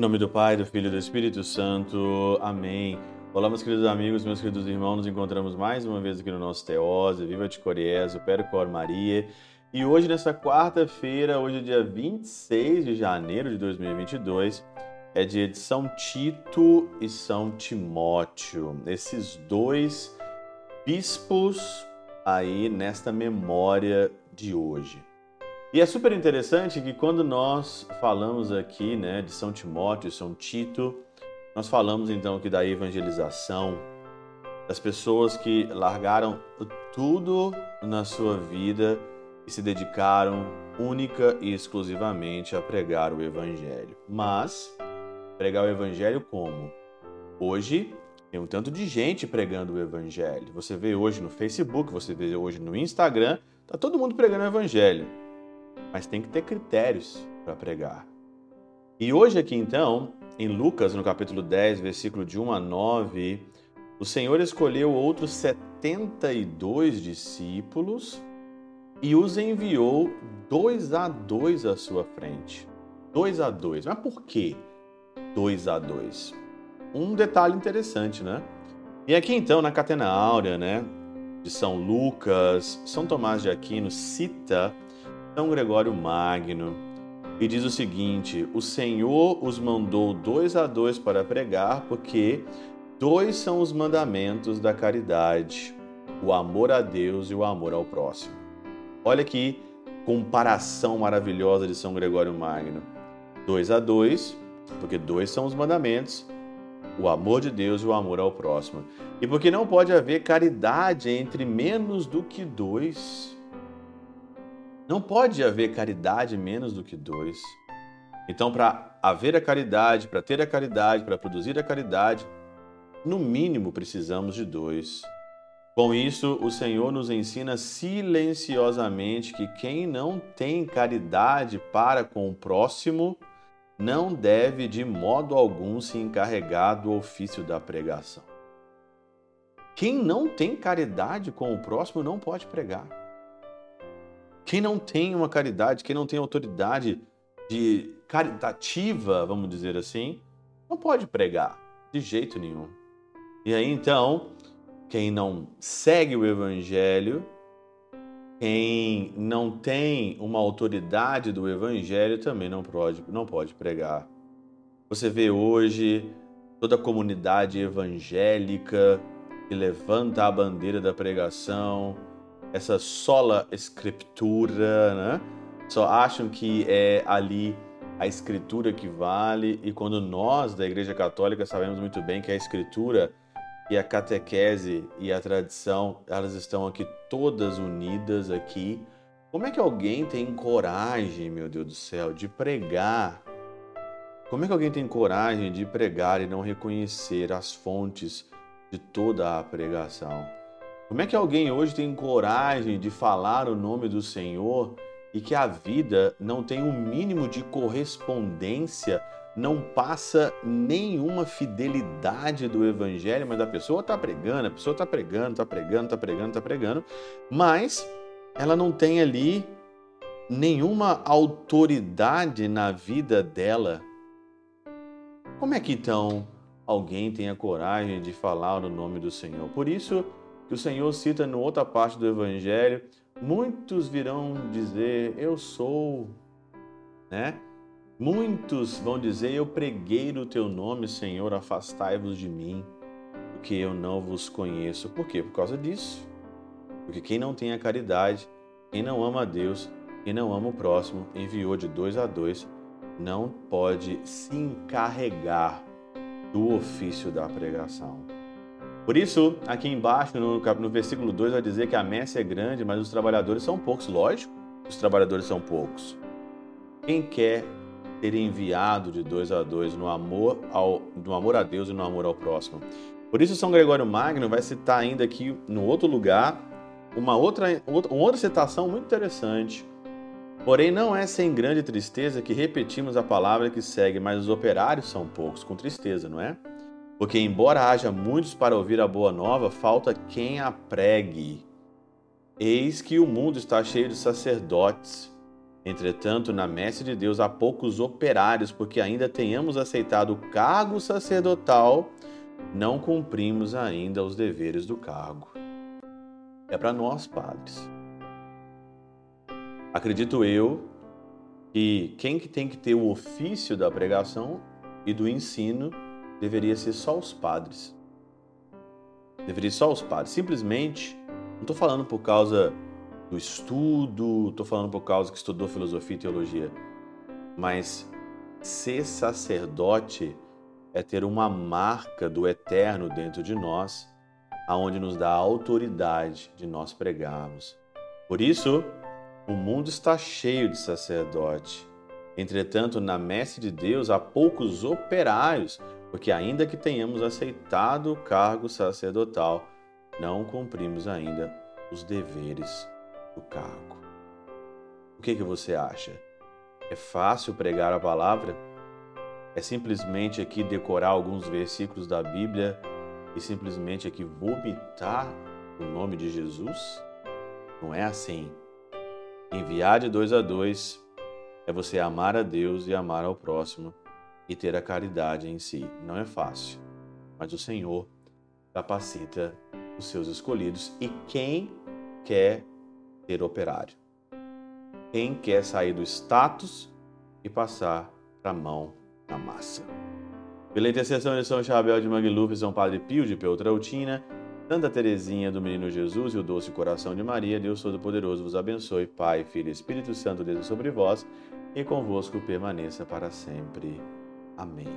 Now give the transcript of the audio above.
nome do Pai, do Filho e do Espírito Santo. Amém. Olá, meus queridos amigos, meus queridos irmãos, nos encontramos mais uma vez aqui no nosso Teose, Viva de Coriés, o Percor Maria. E hoje, nessa quarta-feira, hoje é dia 26 de janeiro de 2022, é dia de São Tito e São Timóteo. Esses dois bispos aí nesta memória de hoje. E é super interessante que quando nós falamos aqui né, de São Timóteo São Tito, nós falamos então aqui da evangelização, das pessoas que largaram tudo na sua vida e se dedicaram única e exclusivamente a pregar o Evangelho. Mas, pregar o Evangelho como? Hoje tem um tanto de gente pregando o Evangelho. Você vê hoje no Facebook, você vê hoje no Instagram, tá todo mundo pregando o Evangelho mas tem que ter critérios para pregar. E hoje aqui então, em Lucas, no capítulo 10, versículo de 1 a 9, o Senhor escolheu outros 72 discípulos e os enviou dois a dois à sua frente. Dois a dois. Mas por que dois a dois? Um detalhe interessante, né? E aqui então, na Catena Áurea, né, de São Lucas, São Tomás de Aquino cita são Gregório Magno, e diz o seguinte: O Senhor os mandou dois a dois para pregar, porque dois são os mandamentos da caridade, o amor a Deus e o amor ao próximo. Olha que comparação maravilhosa de São Gregório Magno. Dois a dois, porque dois são os mandamentos, o amor de Deus e o amor ao próximo. E porque não pode haver caridade entre menos do que dois. Não pode haver caridade menos do que dois. Então, para haver a caridade, para ter a caridade, para produzir a caridade, no mínimo precisamos de dois. Com isso, o Senhor nos ensina silenciosamente que quem não tem caridade para com o próximo não deve de modo algum se encarregar do ofício da pregação. Quem não tem caridade com o próximo não pode pregar. Quem não tem uma caridade, quem não tem autoridade de caritativa, vamos dizer assim, não pode pregar de jeito nenhum. E aí então, quem não segue o evangelho, quem não tem uma autoridade do evangelho também não pode, não pode pregar. Você vê hoje toda a comunidade evangélica que levanta a bandeira da pregação, essa sola escritura, né? Só acham que é ali a escritura que vale e quando nós da Igreja Católica sabemos muito bem que a escritura e a catequese e a tradição, elas estão aqui todas unidas aqui. Como é que alguém tem coragem, meu Deus do céu, de pregar? Como é que alguém tem coragem de pregar e não reconhecer as fontes de toda a pregação? Como é que alguém hoje tem coragem de falar o nome do Senhor e que a vida não tem um mínimo de correspondência, não passa nenhuma fidelidade do Evangelho, mas a pessoa está pregando, a pessoa está pregando, está pregando, está pregando, está pregando, mas ela não tem ali nenhuma autoridade na vida dela. Como é que então alguém tem a coragem de falar o nome do Senhor? Por isso, que o Senhor cita em outra parte do Evangelho, muitos virão dizer, eu sou, né? Muitos vão dizer, eu preguei no teu nome, Senhor, afastai-vos de mim, porque eu não vos conheço. Por quê? Por causa disso. Porque quem não tem a caridade, quem não ama a Deus, quem não ama o próximo, enviou de dois a dois, não pode se encarregar do ofício da pregação. Por isso, aqui embaixo, no, no versículo 2, vai dizer que a messe é grande, mas os trabalhadores são poucos. Lógico, os trabalhadores são poucos. Quem quer ser enviado de dois a dois no amor, ao, no amor a Deus e no amor ao próximo? Por isso, São Gregório Magno vai citar ainda aqui, no outro lugar, uma outra, uma outra citação muito interessante. Porém, não é sem grande tristeza que repetimos a palavra que segue, mas os operários são poucos, com tristeza, não é? Porque, embora haja muitos para ouvir a boa nova, falta quem a pregue. Eis que o mundo está cheio de sacerdotes, Entretanto, na messe de Deus há poucos operários, porque ainda tenhamos aceitado o cargo sacerdotal, não cumprimos ainda os deveres do cargo. É para nós, padres. Acredito eu que quem que tem que ter o ofício da pregação e do ensino deveria ser só os padres. Deveria ser só os padres. Simplesmente, não estou falando por causa do estudo, estou falando por causa que estudou filosofia e teologia, mas ser sacerdote é ter uma marca do eterno dentro de nós, aonde nos dá a autoridade de nós pregarmos. Por isso, o mundo está cheio de sacerdote. Entretanto, na messe de Deus há poucos operários, porque ainda que tenhamos aceitado o cargo sacerdotal, não cumprimos ainda os deveres do cargo. O que, que você acha? É fácil pregar a palavra? É simplesmente aqui decorar alguns versículos da Bíblia e simplesmente aqui vomitar o nome de Jesus? Não é assim. Enviar de dois a dois é você amar a Deus e amar ao próximo e ter a caridade em si. Não é fácil, mas o Senhor capacita os seus escolhidos e quem quer ter operário. Quem quer sair do status e passar para a mão na massa. Pela intercessão de São Chabel de Mangluf, São Padre Pio de Peltrautina, Santa Teresinha do Menino Jesus e o Doce Coração de Maria, Deus Todo-Poderoso vos abençoe, Pai, Filho e Espírito Santo, Deus sobre vós e convosco permaneça para sempre. Amém.